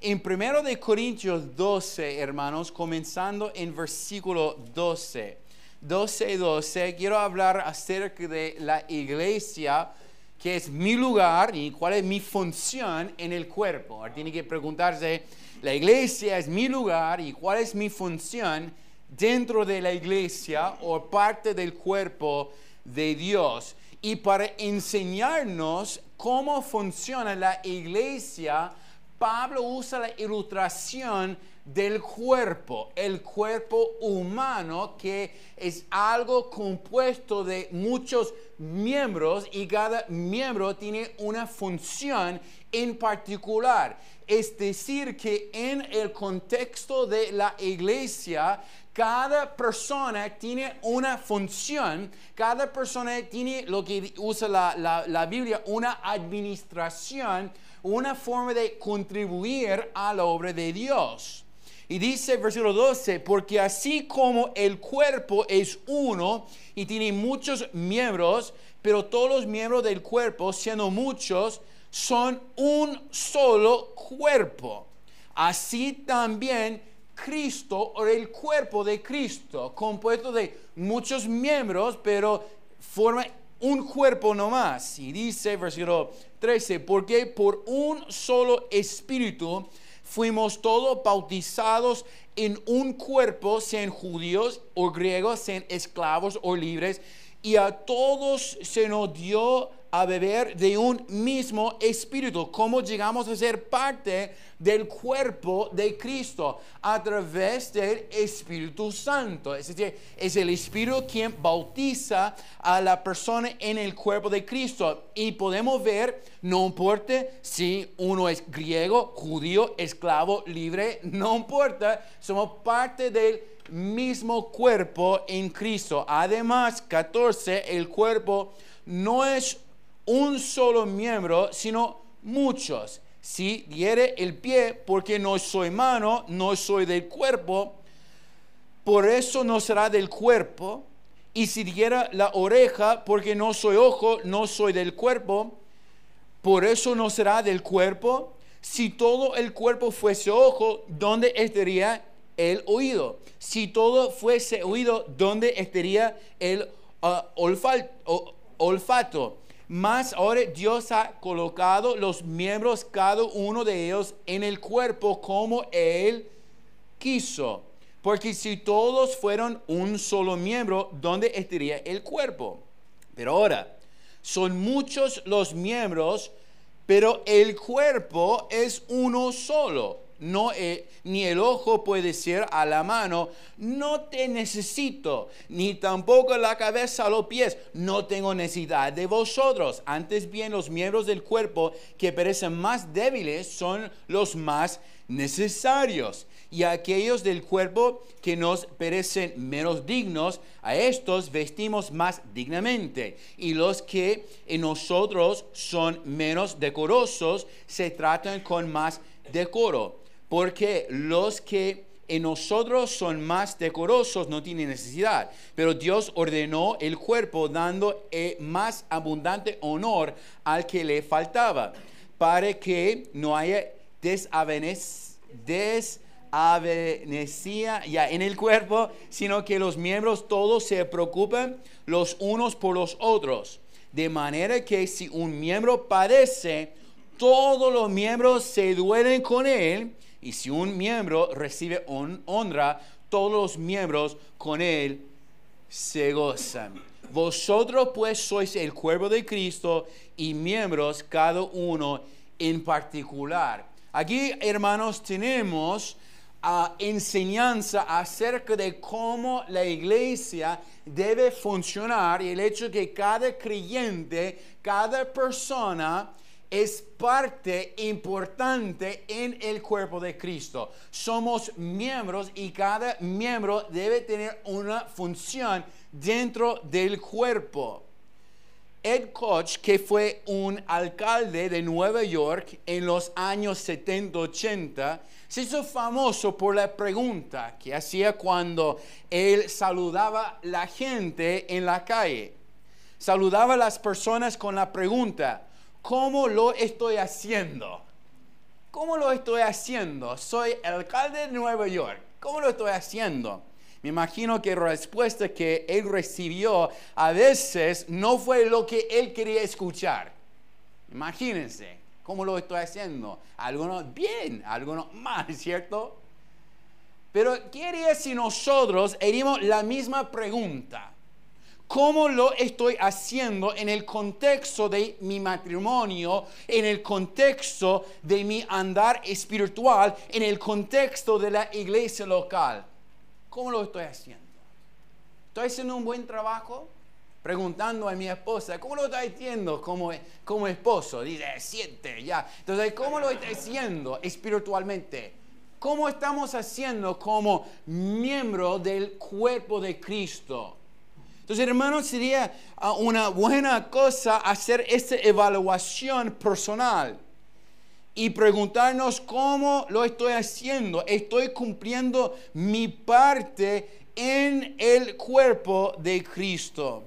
En 1 de Corintios 12, hermanos, comenzando en versículo 12. 12, 12, quiero hablar acerca de la iglesia, que es mi lugar y cuál es mi función en el cuerpo. Ahora tiene que preguntarse, la iglesia es mi lugar y cuál es mi función dentro de la iglesia o parte del cuerpo de Dios. Y para enseñarnos cómo funciona la iglesia, Pablo usa la ilustración del cuerpo, el cuerpo humano, que es algo compuesto de muchos miembros y cada miembro tiene una función en particular. Es decir, que en el contexto de la iglesia, cada persona tiene una función, cada persona tiene lo que usa la, la Biblia, una administración una forma de contribuir a la obra de Dios. Y dice versículo 12, porque así como el cuerpo es uno y tiene muchos miembros, pero todos los miembros del cuerpo, siendo muchos, son un solo cuerpo. Así también Cristo o el cuerpo de Cristo, compuesto de muchos miembros, pero forma un cuerpo nomás. Y dice versículo 13, porque por un solo espíritu fuimos todos bautizados en un cuerpo, sean judíos o griegos, sean esclavos o libres, y a todos se nos dio a beber de un mismo espíritu. ¿Cómo llegamos a ser parte del cuerpo de Cristo? A través del Espíritu Santo. Es decir, es el Espíritu quien bautiza a la persona en el cuerpo de Cristo. Y podemos ver, no importa si uno es griego, judío, esclavo, libre, no importa, somos parte del mismo cuerpo en Cristo. Además, 14, el cuerpo no es un solo miembro, sino muchos. Si diere el pie, porque no soy mano, no soy del cuerpo, por eso no será del cuerpo. Y si diera la oreja, porque no soy ojo, no soy del cuerpo, por eso no será del cuerpo. Si todo el cuerpo fuese ojo, ¿dónde estaría el oído? Si todo fuese oído, ¿dónde estaría el uh, olfato? Más ahora Dios ha colocado los miembros, cada uno de ellos, en el cuerpo como Él quiso. Porque si todos fueron un solo miembro, ¿dónde estaría el cuerpo? Pero ahora, son muchos los miembros, pero el cuerpo es uno solo no, eh, ni el ojo puede decir a la mano, no te necesito, ni tampoco la cabeza a los pies, no tengo necesidad de vosotros. Antes bien, los miembros del cuerpo que parecen más débiles son los más necesarios. Y aquellos del cuerpo que nos parecen menos dignos, a estos vestimos más dignamente. Y los que en nosotros son menos decorosos, se tratan con más decoro porque los que en nosotros son más decorosos no tienen necesidad, pero Dios ordenó el cuerpo dando eh, más abundante honor al que le faltaba, para que no haya desavenencia ya en el cuerpo, sino que los miembros todos se preocupen los unos por los otros, de manera que si un miembro padece, todos los miembros se duelen con él, y si un miembro recibe honra, todos los miembros con él se gozan. Vosotros pues sois el cuerpo de Cristo y miembros cada uno en particular. Aquí, hermanos, tenemos uh, enseñanza acerca de cómo la iglesia debe funcionar y el hecho que cada creyente, cada persona, es parte importante en el cuerpo de Cristo. Somos miembros y cada miembro debe tener una función dentro del cuerpo. Ed Koch, que fue un alcalde de Nueva York en los años 70-80, se hizo famoso por la pregunta que hacía cuando él saludaba a la gente en la calle. Saludaba a las personas con la pregunta, ¿Cómo lo estoy haciendo? ¿cómo lo estoy haciendo? Soy alcalde de Nueva York. ¿Cómo lo estoy haciendo? Me imagino que la respuesta que él recibió a veces no fue lo que él quería escuchar. Imagínense cómo lo estoy haciendo. Algunos bien, algunos mal, ¿cierto? Pero ¿qué haría si nosotros haríamos la misma pregunta? ¿Cómo lo estoy haciendo en el contexto de mi matrimonio, en el contexto de mi andar espiritual, en el contexto de la iglesia local? ¿Cómo lo estoy haciendo? ¿Estoy haciendo un buen trabajo? Preguntando a mi esposa, ¿cómo lo estoy haciendo como, como esposo? Dice, siete, ya. Entonces, ¿cómo lo estoy haciendo espiritualmente? ¿Cómo estamos haciendo como miembro del cuerpo de Cristo? Entonces, hermanos, sería ah, una buena cosa hacer esta evaluación personal y preguntarnos cómo lo estoy haciendo. Estoy cumpliendo mi parte en el cuerpo de Cristo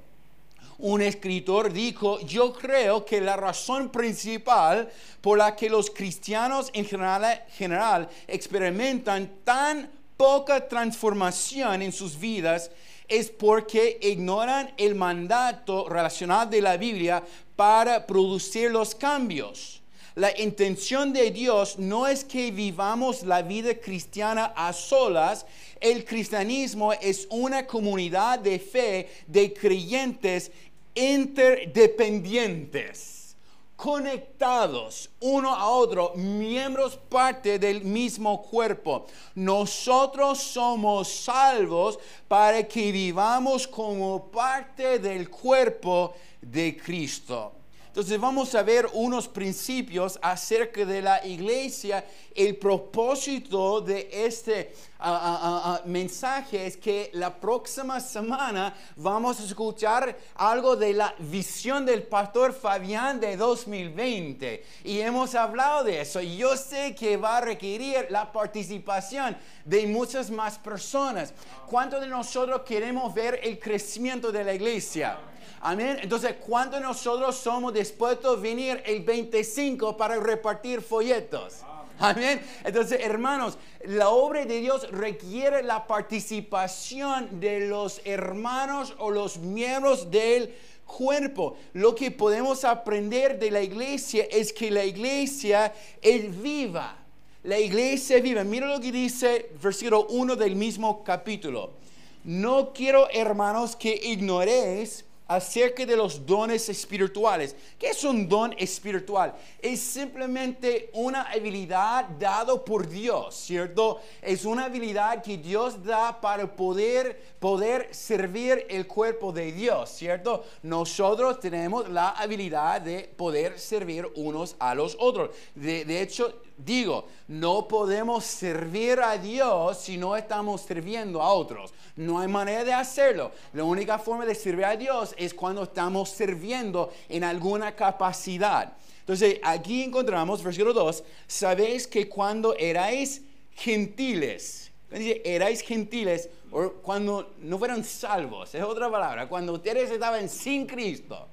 un escritor dijo, yo creo que la razón principal por la que los cristianos en general, general experimentan tan poca transformación en sus vidas es porque ignoran el mandato relacional de la Biblia para producir los cambios. La intención de Dios no es que vivamos la vida cristiana a solas. El cristianismo es una comunidad de fe de creyentes interdependientes, conectados uno a otro, miembros parte del mismo cuerpo. Nosotros somos salvos para que vivamos como parte del cuerpo de Cristo. Entonces vamos a ver unos principios acerca de la iglesia. El propósito de este mensaje es que la próxima semana vamos a escuchar algo de la visión del pastor Fabián de 2020. Y hemos hablado de eso. Yo sé que va a requerir la participación de muchas más personas. ¿Cuántos de nosotros queremos ver el crecimiento de la iglesia? Amén. Entonces, ¿cuántos de nosotros somos dispuestos a venir el 25 para repartir folletos? Amén. Entonces, hermanos, la obra de Dios requiere la participación de los hermanos o los miembros del cuerpo. Lo que podemos aprender de la iglesia es que la iglesia es viva. La iglesia es viva. Mira lo que dice versículo 1 del mismo capítulo. No quiero, hermanos, que ignoréis acerca de los dones espirituales. ¿Qué es un don espiritual? Es simplemente una habilidad dado por Dios, ¿cierto? Es una habilidad que Dios da para poder, poder servir el cuerpo de Dios, ¿cierto? Nosotros tenemos la habilidad de poder servir unos a los otros. De, de hecho, digo, no podemos servir a Dios si no estamos sirviendo a otros. No hay manera de hacerlo. La única forma de servir a Dios es cuando estamos sirviendo en alguna capacidad. Entonces, aquí encontramos, versículo 2, sabéis que cuando erais gentiles, dice, erais gentiles, o cuando no fueron salvos, es otra palabra, cuando ustedes estaban sin Cristo.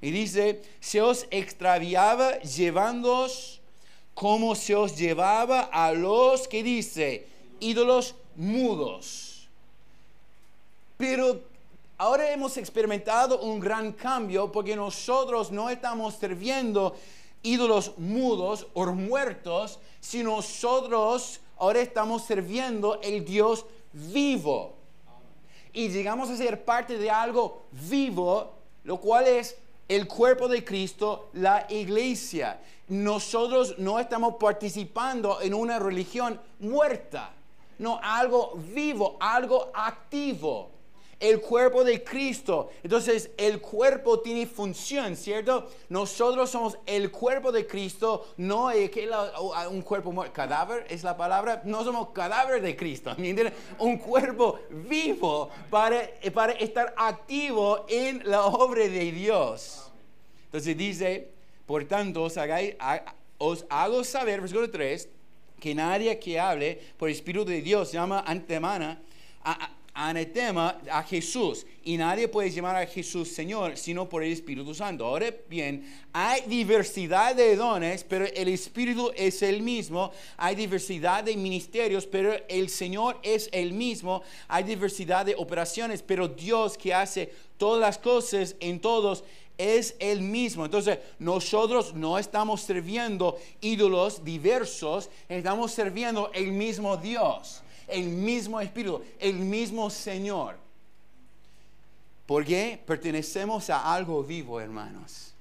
Y dice, se os extraviaba llevándoos como se os llevaba a los que dice, ídolos mudos. Pero ahora hemos experimentado un gran cambio porque nosotros no estamos sirviendo ídolos mudos o muertos, sino nosotros ahora estamos sirviendo el Dios vivo. Y llegamos a ser parte de algo vivo, lo cual es el cuerpo de Cristo, la iglesia. Nosotros no estamos participando en una religión muerta, no algo vivo, algo activo. El cuerpo de Cristo. Entonces, el cuerpo tiene función, ¿cierto? Nosotros somos el cuerpo de Cristo, no un cuerpo muerto. Cadáver es la palabra. No somos cadáver de Cristo, Un cuerpo vivo para, para estar activo en la obra de Dios. Entonces dice, por tanto, os, hago saber, versículo 3, que nadie que hable por el Espíritu de Dios llama antemana, anatema a Jesús y nadie puede llamar a Jesús Señor sino por el Espíritu Santo. Ahora bien, hay diversidad de dones, pero el Espíritu es el mismo. Hay diversidad de ministerios, pero el Señor es el mismo. Hay diversidad de operaciones, pero Dios que hace todas las cosas en todos es el mismo. Entonces, nosotros no estamos sirviendo ídolos diversos, estamos sirviendo el mismo Dios el mismo Espíritu, el mismo Señor. Porque pertenecemos a algo vivo, hermanos.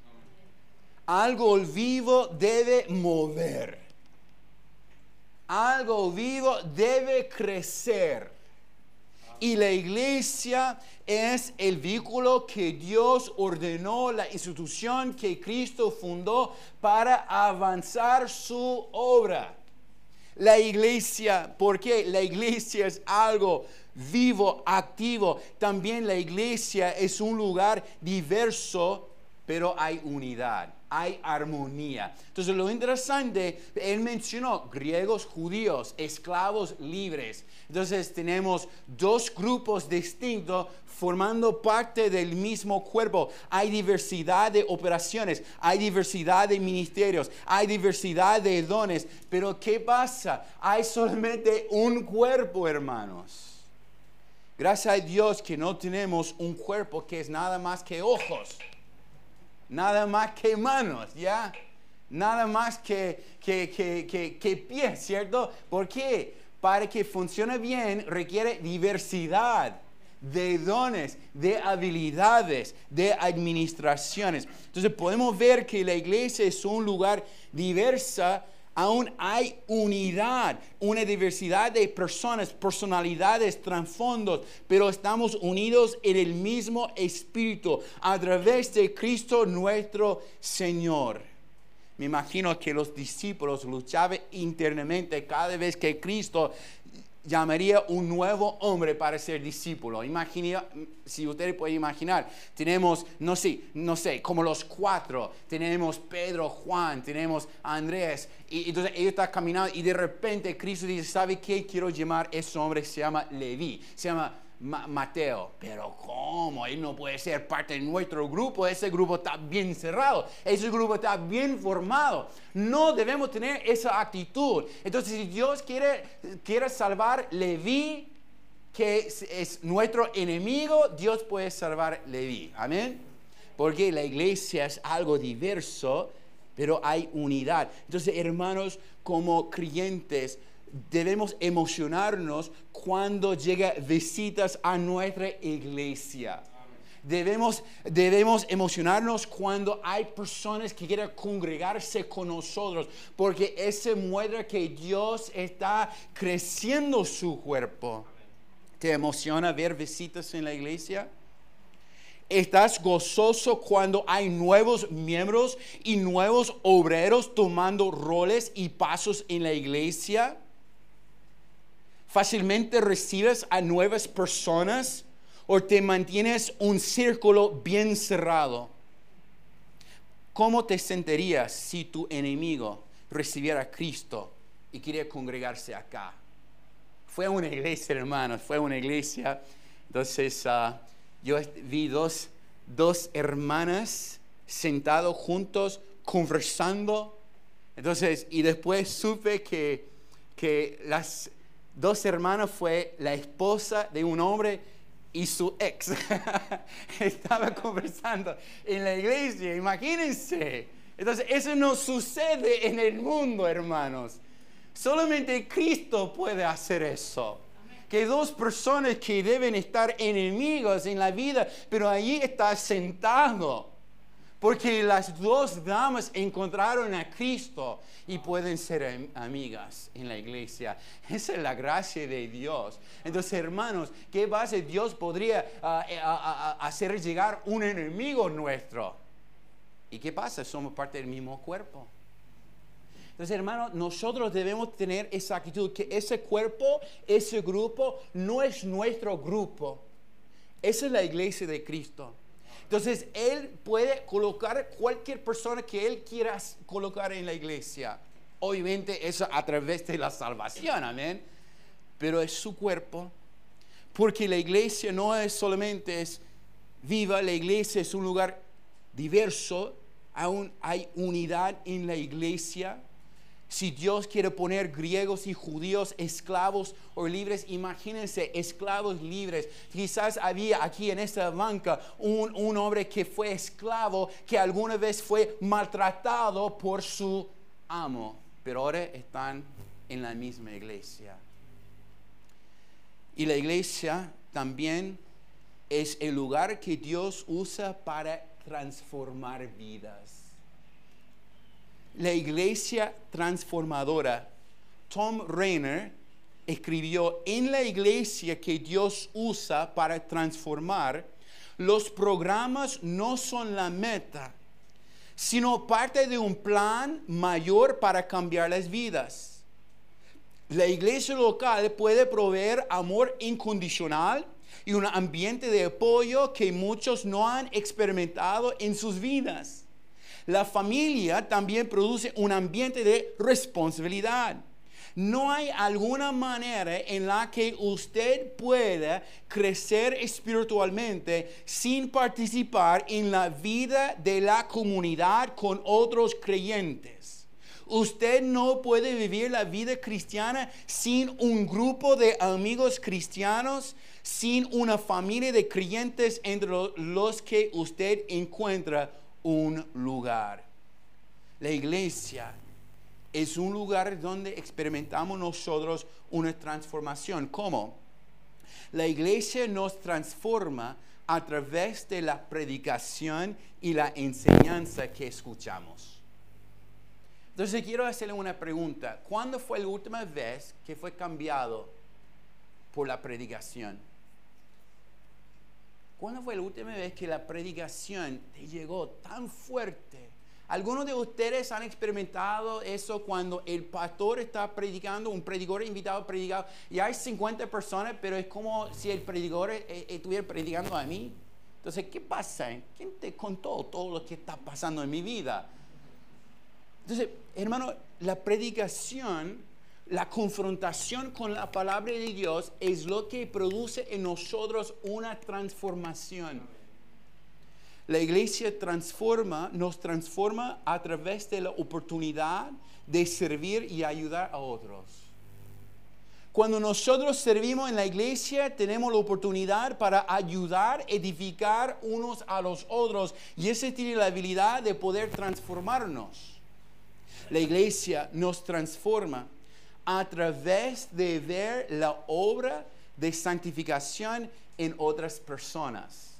Algo vivo debe mover. Algo vivo debe crecer. Y la iglesia es el vehículo que Dios ordenó, la institución que Cristo fundó para avanzar su obra. La iglesia, porque la iglesia es algo vivo, activo. También la iglesia es un lugar diverso, pero hay unidad, hay armonía. Entonces lo interesante, él mencionó griegos, judíos, esclavos libres. Entonces tenemos dos grupos distintos formando parte del mismo cuerpo. Hay diversidad de operaciones, hay diversidad de ministerios, hay diversidad de dones. Pero ¿qué pasa? Hay solamente un cuerpo, hermanos. Gracias a Dios que no tenemos un cuerpo que es nada más que ojos, nada más que manos, ¿ya? Nada más que, que, que, que pies, ¿cierto? ¿Por qué? Para que funcione bien requiere diversidad de dones, de habilidades, de administraciones. Entonces podemos ver que la iglesia es un lugar diversa, aún hay unidad, una diversidad de personas, personalidades, trasfondos, pero estamos unidos en el mismo espíritu a través de Cristo nuestro Señor. Me imagino que los discípulos luchaban internamente cada vez que Cristo llamaría un nuevo hombre para ser discípulo. Imagina, si ustedes pueden imaginar, tenemos, no sé, no sé, como los cuatro, tenemos Pedro, Juan, tenemos Andrés, y entonces ellos están caminando y de repente Cristo dice, ¿sabe qué? Quiero llamar a ese hombre, se llama Leví, se llama Mateo, pero ¿cómo? Él no puede ser parte de nuestro grupo, ese grupo está bien cerrado, ese grupo está bien formado. No debemos tener esa actitud. Entonces, si Dios quiere, quiere salvar Leví, que es, nuestro enemigo, Dios puede salvar Leví. Amén. Porque la iglesia es algo diverso, pero hay unidad. Entonces, hermanos, como creyentes, debemos emocionarnos cuando llega visitas a nuestra iglesia. Debemos, debemos emocionarnos cuando hay personas que quieren congregarse con nosotros, porque ese muestra que Dios está creciendo su cuerpo. ¿Te emociona ver visitas en la iglesia? ¿Estás gozoso cuando hay nuevos miembros y nuevos obreros tomando roles y pasos en la iglesia? Fácilmente recibes a nuevas personas o te mantienes un círculo bien cerrado. ¿Cómo te sentirías si tu enemigo recibiera a Cristo y quería congregarse acá? Fue una iglesia, hermanos, fue una iglesia. Entonces ah, yo vi dos, dos hermanas sentados juntos conversando. Entonces, y después supe que, que las, dos hermanos fue la esposa de un hombre y su ex. Estaba conversando en la iglesia, imagínense. Entonces, eso no sucede en el mundo, hermanos. Solamente Cristo puede hacer eso. Que dos personas que deben estar enemigos en la vida, pero allí está sentado porque las dos damas encontraron a Cristo y pueden ser amigas en la iglesia. Esa es la gracia de Dios. Entonces, hermanos, ¿qué base Dios podría ah, eh, hacer llegar un enemigo nuestro? ¿Y qué pasa? Somos parte del mismo cuerpo. Entonces, hermanos, nosotros debemos tener esa actitud, que ese cuerpo, ese grupo, no es nuestro grupo. Esa es la iglesia de Cristo. Entonces, Él puede colocar cualquier persona que Él quiera colocar en la iglesia. Obviamente eso a través de la salvación, amén. Pero es su cuerpo. Porque la iglesia no es solamente es viva, la iglesia es un lugar diverso, aún hay unidad en la iglesia. Si Dios quiere poner griegos y judíos esclavos o libres, imagínense esclavos libres. Quizás había aquí en esta banca un, un hombre que fue esclavo, que alguna vez fue maltratado por su amo, pero ahora están en la misma iglesia. Y la iglesia también es el lugar que Dios usa para transformar vidas. La iglesia transformadora, Tom Rainer escribió, en la iglesia que Dios usa para transformar, los programas no son la meta, sino parte de un plan mayor para cambiar las vidas. La iglesia local puede proveer amor incondicional y un ambiente de apoyo que muchos no han experimentado en sus vidas. La familia también produce un ambiente de responsabilidad. No hay alguna manera en la que usted pueda crecer espiritualmente sin participar en la vida de la comunidad con otros creyentes. Usted no puede vivir la vida cristiana sin un grupo de amigos cristianos, sin una familia de creyentes entre los que usted encuentra un lugar. La iglesia es un lugar donde experimentamos nosotros una transformación. ¿Cómo? La iglesia nos transforma a través de la predicación y la enseñanza que escuchamos. Entonces quiero hacerle una pregunta. ¿Cuándo fue la última vez que fue cambiado por la predicación? ¿Cuándo fue la última vez que la predicación te llegó tan fuerte? Algunos de ustedes han experimentado eso cuando el pastor está predicando, un predicador invitado a predicar, y hay 50 personas, pero es como si el predicador eh, eh, estuviera predicando a mí. Entonces, ¿qué pasa? ¿Quién te contó todo lo que está pasando en mi vida? Entonces, hermano, la predicación, la confrontación con la palabra de Dios es lo que produce en nosotros una transformación. La iglesia transforma, nos transforma a través de la oportunidad de servir y ayudar a otros. Cuando nosotros servimos en la iglesia, tenemos la oportunidad para ayudar, edificar unos a los otros. Y ese tiene la habilidad de poder transformarnos. La iglesia nos transforma a través de ver la obra de santificación en otras personas.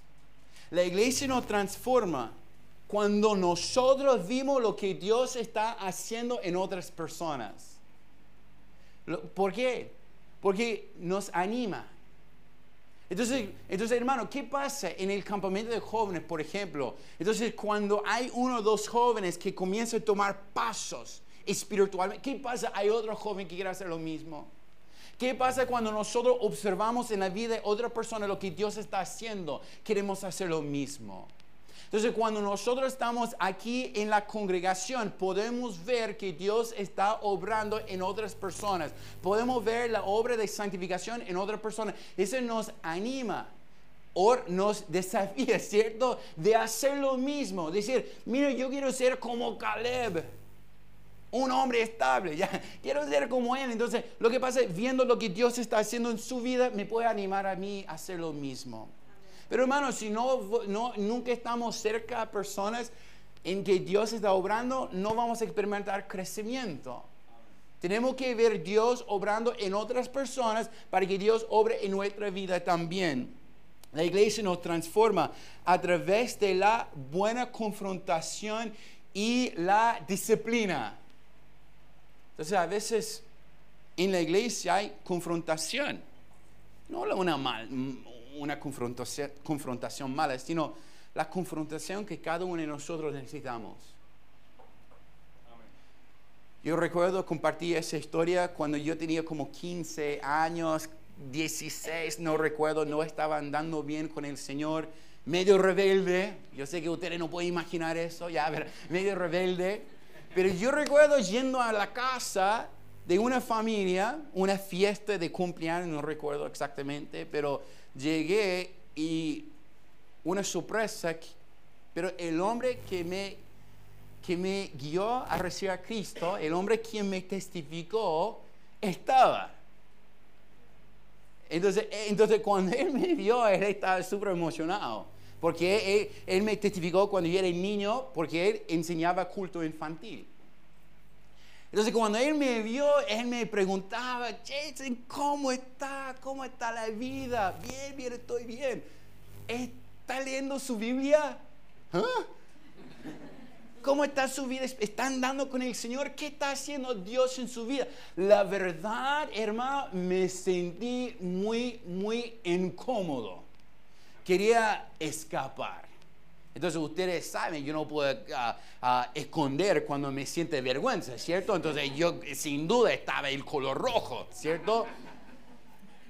La iglesia nos transforma cuando nosotros vimos lo que Dios está haciendo en otras personas. ¿Por qué? Porque nos anima. Entonces, entonces, hermano, ¿qué pasa en el campamento de jóvenes, por ejemplo? Entonces, cuando hay uno o dos jóvenes que comienzan a tomar pasos espiritualmente, ¿qué pasa? Hay otro joven que quiere hacer lo mismo. ¿Qué pasa cuando nosotros observamos en la vida de otra persona lo que Dios está haciendo? Queremos hacer lo mismo. Entonces, cuando nosotros estamos aquí en la congregación, podemos ver que Dios está obrando en otras personas. Podemos ver la obra de santificación en otras personas. Eso nos anima o nos desafía, ¿cierto? De hacer lo mismo. Decir, mira, yo quiero ser como Caleb un hombre estable, ya quiero ser como él. Entonces, lo que pasa es, viendo lo que Dios está haciendo en su vida, me puede animar a mí a hacer lo mismo. Pero hermano, si no, no nunca estamos cerca a personas en que Dios está obrando, no vamos a experimentar crecimiento. Tenemos que ver Dios obrando en otras personas para que Dios obre en nuestra vida también. La iglesia nos transforma a través de la buena confrontación y la disciplina. Entonces a veces en la iglesia hay confrontación, no una, mal, una confrontación, confrontación mala, sino la confrontación que cada uno de nosotros necesitamos. Yo recuerdo compartir esa historia cuando yo tenía como 15 años, 16, no recuerdo, no estaba andando bien con el Señor, medio rebelde. Yo sé que ustedes no pueden imaginar eso, ya, ver, medio rebelde. Pero yo recuerdo yendo a la casa de una familia, una fiesta de cumpleaños, no recuerdo exactamente, pero llegué y una sorpresa, pero el hombre que me, que me guió a recibir a Cristo, el hombre quien me testificó, estaba. Entonces, entonces cuando él me vio, él estaba súper emocionado. Porque él, él, me testificó cuando yo era niño, porque él enseñaba culto infantil. Entonces cuando él me vio, él me preguntaba, Jason, ¿cómo está? ¿Cómo está la vida? Bien, bien, estoy bien. ¿Está leyendo su Biblia? ¿Ah? ¿Cómo está su vida? ¿Está andando con el Señor? ¿Qué está haciendo Dios en su vida? La verdad, hermano, me sentí muy, muy incómodo. Quería escapar. Entonces ustedes saben, yo no puedo uh, uh, esconder cuando me siente vergüenza, ¿cierto? Entonces yo sin duda estaba el color rojo, ¿cierto?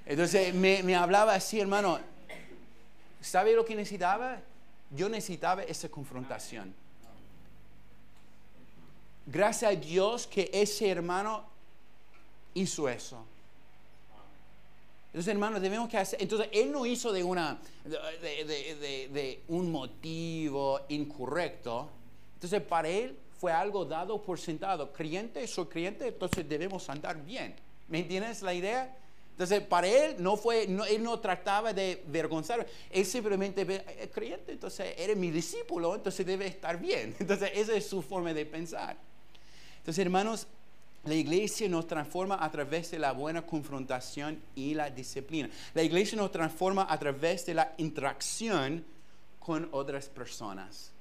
Entonces me, me hablaba así, hermano. ¿Sabe lo que necesitaba? Yo necesitaba esa confrontación Gracias a Dios que ese hermano hizo eso. Entonces, hermanos, debemos que hacer. Entonces, él no hizo de, una, de, un motivo incorrecto. Entonces, para él fue algo dado por sentado. Creyente, soy creyente, entonces debemos andar bien. ¿Me entiendes la idea? Entonces, para él no fue, él no trataba de vergonzar, él simplemente es eh, creyente, entonces eres mi discípulo, entonces debe estar bien. Entonces, esa es su forma de pensar. Entonces, hermanos, la iglesia nos transforma a través de la buena confrontación y la disciplina. La iglesia nos transforma a través de la interacción con otras personas.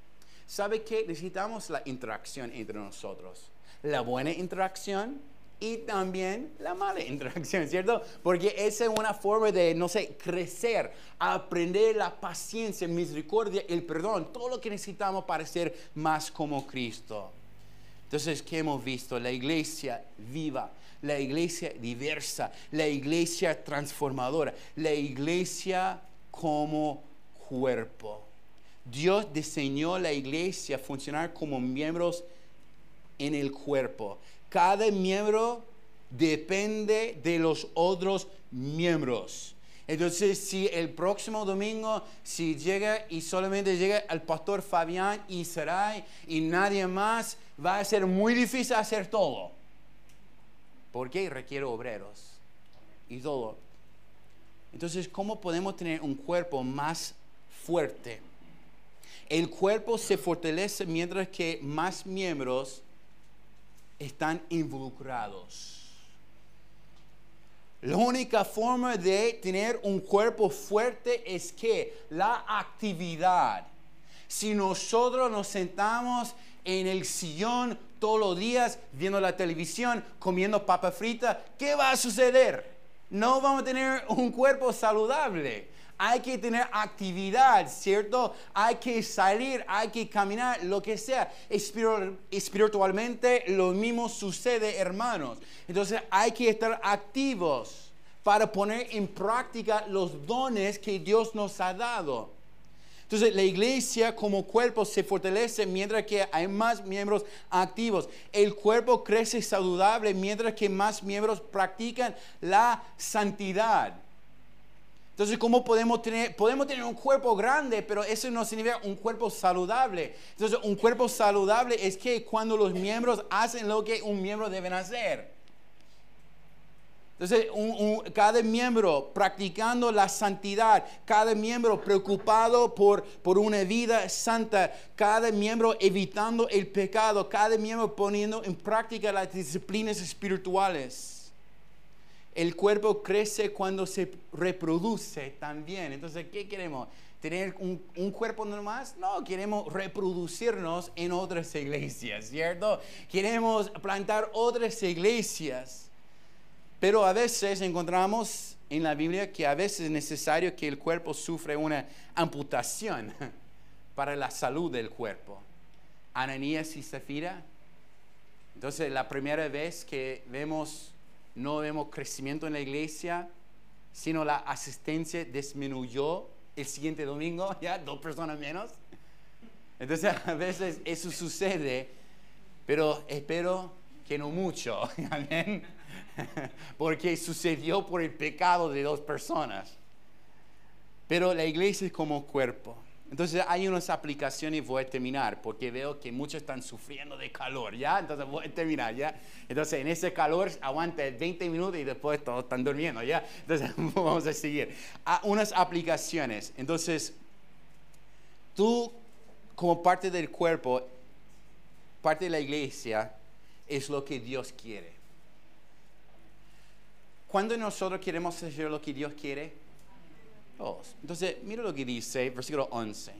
¿Sabe qué? Necesitamos la interacción entre nosotros. La buena interacción y también la mala interacción, ¿cierto? Porque esa es una forma de, no sé, crecer, aprender la paciencia, misericordia, el perdón, todo lo que necesitamos para ser más como Cristo. Entonces, ¿qué hemos visto? La iglesia viva, la iglesia diversa, la iglesia transformadora, la iglesia como cuerpo. Dios diseñó la iglesia funcionar como miembros en el cuerpo. Cada miembro depende de los otros miembros. Entonces, si el próximo domingo, si llega y solamente llega el pastor Fabián y Sarai y nadie más, va a ser muy difícil hacer todo. Porque requiere obreros y todo. Entonces, ¿cómo podemos tener un cuerpo más fuerte? El cuerpo se fortalece mientras que más miembros están involucrados. La única forma de tener un cuerpo fuerte es que la actividad. Si nosotros nos sentamos en el sillón todos los días viendo la televisión, comiendo papa frita, ¿qué va a suceder? No vamos a tener un cuerpo saludable. Hay que tener actividad, ¿cierto? Hay que salir, hay que caminar, lo que sea. Espiritualmente lo mismo sucede, hermanos. Entonces hay que estar activos para poner en práctica los dones que Dios nos ha dado. Entonces la iglesia como cuerpo se fortalece mientras que hay más miembros activos. El cuerpo crece saludable mientras que más miembros practican la santidad. Entonces, ¿cómo podemos tener? Podemos tener un cuerpo grande, pero eso no significa un cuerpo saludable. Entonces, un cuerpo saludable es que cuando los miembros hacen lo que un miembro debe hacer. Entonces, cada miembro practicando la santidad, cada miembro preocupado por, por una vida santa, cada miembro evitando el pecado, cada miembro poniendo en práctica las disciplinas espirituales. El cuerpo crece cuando se reproduce también. Entonces, ¿qué queremos? ¿Tener un, un cuerpo normal? No, queremos reproducirnos en otras iglesias, ¿cierto? Queremos plantar otras iglesias. Pero a veces encontramos en la Biblia que a veces es necesario que el cuerpo sufra una amputación para la salud del cuerpo. Ananías y Zafira. Entonces, la primera vez que vemos, no vemos crecimiento en la iglesia, sino la asistencia disminuyó el siguiente domingo, ya dos personas menos. Entonces, a veces eso sucede, pero espero que no mucho. Amén. porque sucedió por el pecado de dos personas. Pero la iglesia es como cuerpo. Entonces hay unas aplicaciones, voy a terminar, porque veo que muchos están sufriendo de calor, ¿ya? Entonces voy a terminar, ¿ya? Entonces en ese calor aguanta 20 minutos y después todos están durmiendo, ¿ya? Entonces vamos a seguir. A unas aplicaciones. Entonces, tú como parte del cuerpo, parte de la iglesia, es lo que Dios quiere. Cuando nosotros queremos hacer lo que Dios quiere, entonces, mira lo que dice, versículo 11.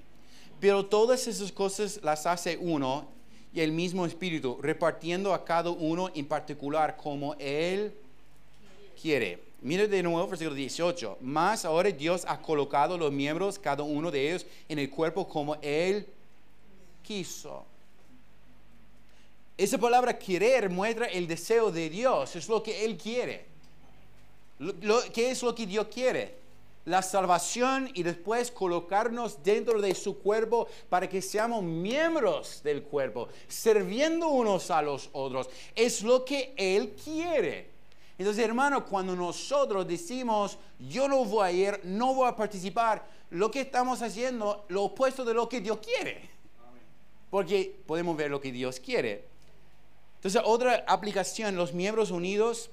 Pero todas esas cosas las hace uno y el mismo Espíritu, repartiendo a cada uno en particular como Él quiere. Mira de nuevo, versículo 18. Más ahora Dios ha colocado los miembros, cada uno de ellos, en el cuerpo como Él quiso. Esa palabra querer muestra el deseo de Dios, es lo que Él quiere. ¿Qué es lo que Dios quiere? la salvación y después colocarnos dentro de su cuerpo para que seamos miembros del cuerpo, sirviendo unos a los otros. Es lo que Él quiere. Entonces, hermano, cuando nosotros decimos, yo no voy a ir, no voy a participar, lo que estamos haciendo, lo opuesto de lo que Dios quiere. Porque podemos ver lo que Dios quiere. Entonces, otra aplicación, los miembros unidos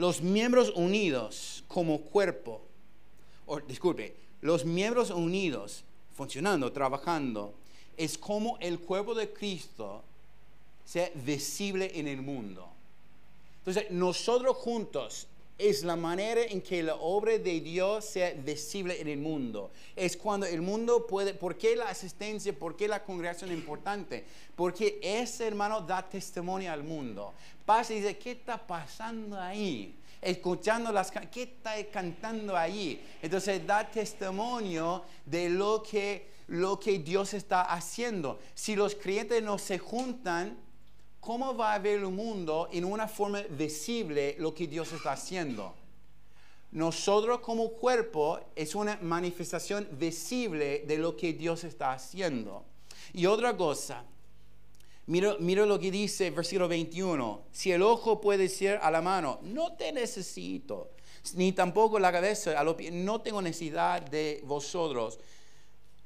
los miembros unidos como cuerpo, o disculpe, los miembros unidos funcionando, trabajando, es como el cuerpo de Cristo sea visible en el mundo. Entonces, nosotros juntos es la manera en que la obra de Dios sea visible en el mundo. Es cuando el mundo puede, ¿por qué la asistencia, por qué la congregación es importante? Porque ese hermano da testimonio al mundo. Pasa y dice, ¿qué está pasando ahí? Escuchando las ¿qué está cantando ahí? Entonces da testimonio de lo que, lo que Dios está haciendo. Si los creyentes no se juntan, ¿cómo va a ver el mundo en una forma visible lo que Dios está haciendo? Nosotros como cuerpo es una manifestación visible de lo que Dios está haciendo. Y otra cosa, mira, lo que dice versículo 21. Si el ojo puede decir a la mano, no te necesito, ni tampoco la cabeza a los pies, no tengo necesidad de vosotros.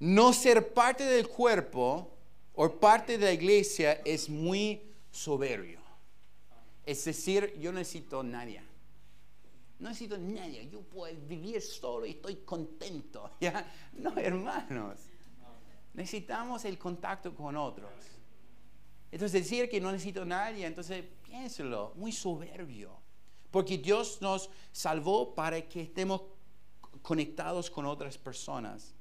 No ser parte del cuerpo o parte de la iglesia es muy soberbio. Es decir, yo necesito nadie. No necesito nadie. Yo puedo vivir solo y estoy contento. ¿ya? No, hermanos. Necesitamos el contacto con otros. Entonces decir que no necesito nadie, entonces piénselo, muy soberbio. Porque Dios nos salvó para que estemos conectados con otras personas.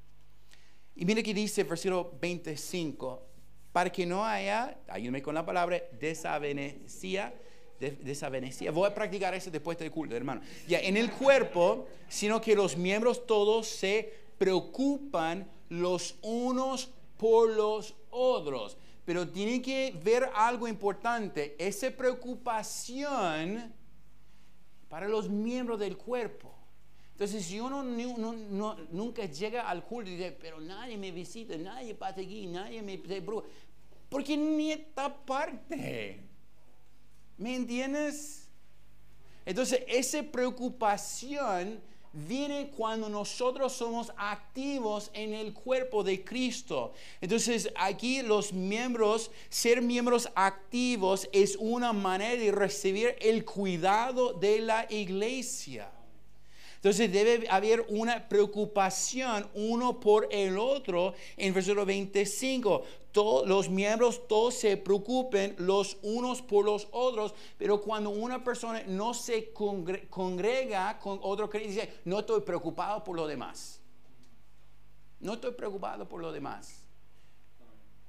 Y mire que dice versículo 25, para que no haya, ayúdame con la palabra, desavenencia, desavenencia. Voy a practicar eso después del culto, hermano. Ya, en el cuerpo, sino que los miembros todos se preocupan los unos por los otros. Pero tiene que ver algo importante, esa preocupación para los miembros del cuerpo. Entonces, si uno nunca llega al culto y dice, pero nadie me visita, nadie pasa aquí, nadie me preocupa, porque ni esta parte. ¿Me entiendes? Entonces, esa preocupación viene cuando nosotros somos activos en el cuerpo de Cristo. Entonces aquí los miembros, ser miembros activos es una manera de recibir el cuidado de la iglesia. Entonces debe haber una preocupación uno por el otro. En versículo 25, todos los miembros todos se preocupen los unos por los otros, pero cuando una persona no se congrega con otro creyente, dice, no estoy preocupado por lo demás. No estoy preocupado por lo demás.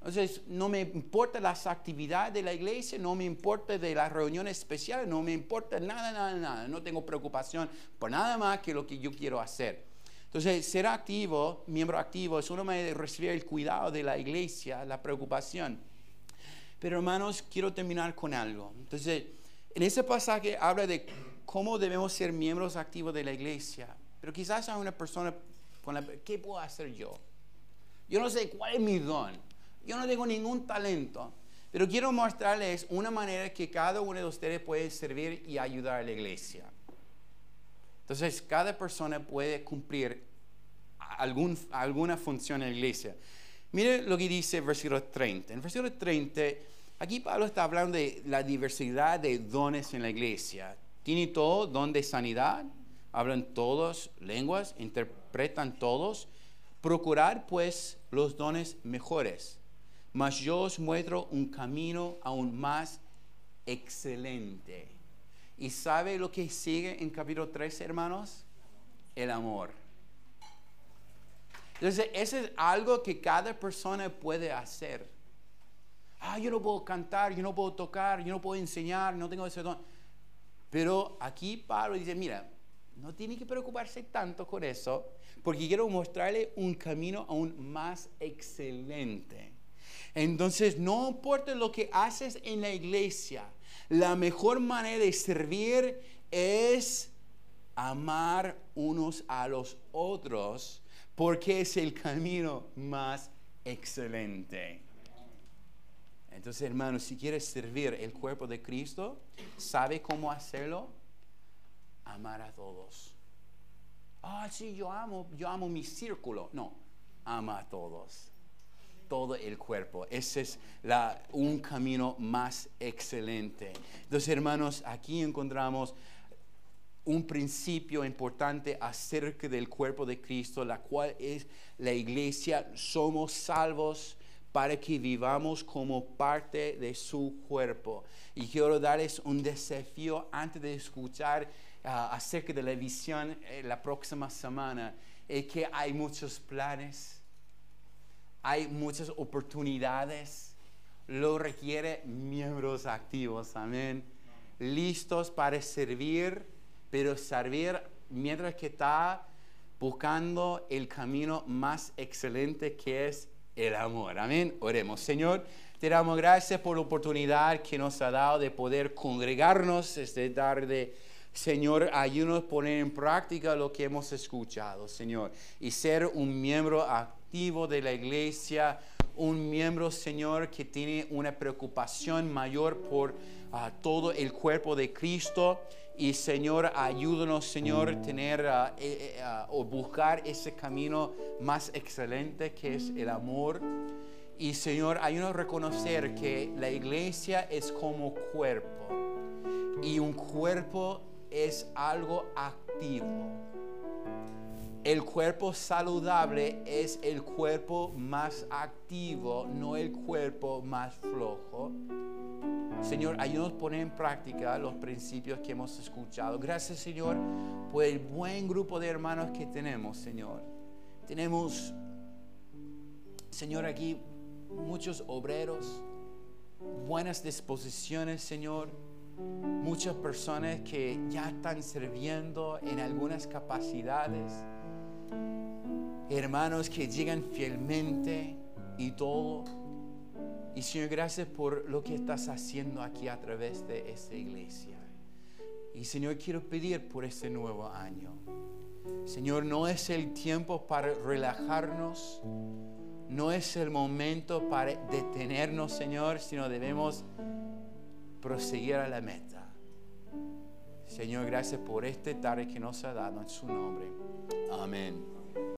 Entonces, no me importa las actividades de la iglesia, no me importa de las reuniones especiales, no me importa nada, nada, nada. No tengo preocupación por nada más que lo que yo quiero hacer. Entonces, ser activo, miembro activo, es una manera de recibir el cuidado de la iglesia, la preocupación. Pero hermanos, quiero terminar con algo. Entonces, en ese pasaje habla de cómo debemos ser miembros activos de la iglesia. Pero quizás hay una persona con la ¿qué puedo hacer yo? Yo no sé cuál es mi don. Yo no tengo ningún talento. Pero quiero mostrarles una manera que cada uno de ustedes puede servir y ayudar a la iglesia. Entonces, cada persona puede cumplir alguna función en la iglesia. Mire lo que dice el versículo 30. En el versículo 30, aquí Pablo está hablando de la diversidad de dones en la iglesia. Tiene todo, don de sanidad, hablan todos lenguas, interpretan todos. Procurar pues los dones mejores, mas yo os muestro un camino aún más excelente. ¿Y sabe lo que sigue en capítulo 3, hermanos? El amor. Entonces, eso es algo que cada persona puede hacer. Ah, yo no puedo cantar, yo no puedo tocar, yo no puedo enseñar, no tengo ese don. Pero aquí Pablo dice, mira, no tiene que preocuparse tanto con eso, porque quiero mostrarle un camino aún más excelente. Entonces, no importa lo que haces en la iglesia, la mejor manera de servir es amar unos a los otros, porque es el camino más excelente. Entonces, hermanos, si quieres servir el cuerpo de Cristo, ¿sabe cómo hacerlo? Amar a todos. Ah, sí, yo amo, yo amo mi círculo. No, ama a todos. Todo el cuerpo. Ese es un camino más excelente. Entonces, hermanos, aquí encontramos un principio importante acerca del cuerpo de Cristo, la cual es la iglesia. Somos salvos para que vivamos como parte de su cuerpo. Y quiero darles un desafío antes de escuchar ah, acerca de la visión eh, la próxima semana, es que hay muchos planes, hay muchas oportunidades, lo requiere miembros activos, amén, listos para servir, pero servir mientras que está buscando el camino más excelente que es el amor. Amén. Oremos. Señor, te damos gracias por la oportunidad que nos ha dado de poder congregarnos esta tarde. Señor, ayúdanos a poner en práctica lo que hemos escuchado, Señor, y ser un miembro activo de la iglesia, un miembro, Señor, que tiene una preocupación mayor por ah, todo el cuerpo de Cristo. Y Señor, ayúdanos, Señor, tener ah, eh, eh, ah, o buscar ese camino más excelente que es el amor. Y Señor, ayúdanos a reconocer que la iglesia es como cuerpo. Y un cuerpo es algo activo. El cuerpo saludable es el cuerpo más activo, no el cuerpo más flojo. Señor, ayúdanos a poner en práctica los principios que hemos escuchado. Gracias, Señor, por el buen grupo de hermanos que tenemos, Señor. Tenemos, Señor, aquí muchos obreros, buenas disposiciones, Señor. Muchas personas que ya están sirviendo en algunas capacidades. Hermanos que llegan fielmente y todo y Señor, gracias por lo que estás haciendo aquí a través de esta iglesia. Y Señor, quiero pedir por este nuevo año. Señor, no es el tiempo para relajarnos, no es el momento para detenernos, Señor, sino debemos proseguir a la meta. Señor, gracias por este tarde que nos ha dado en su nombre. Amén.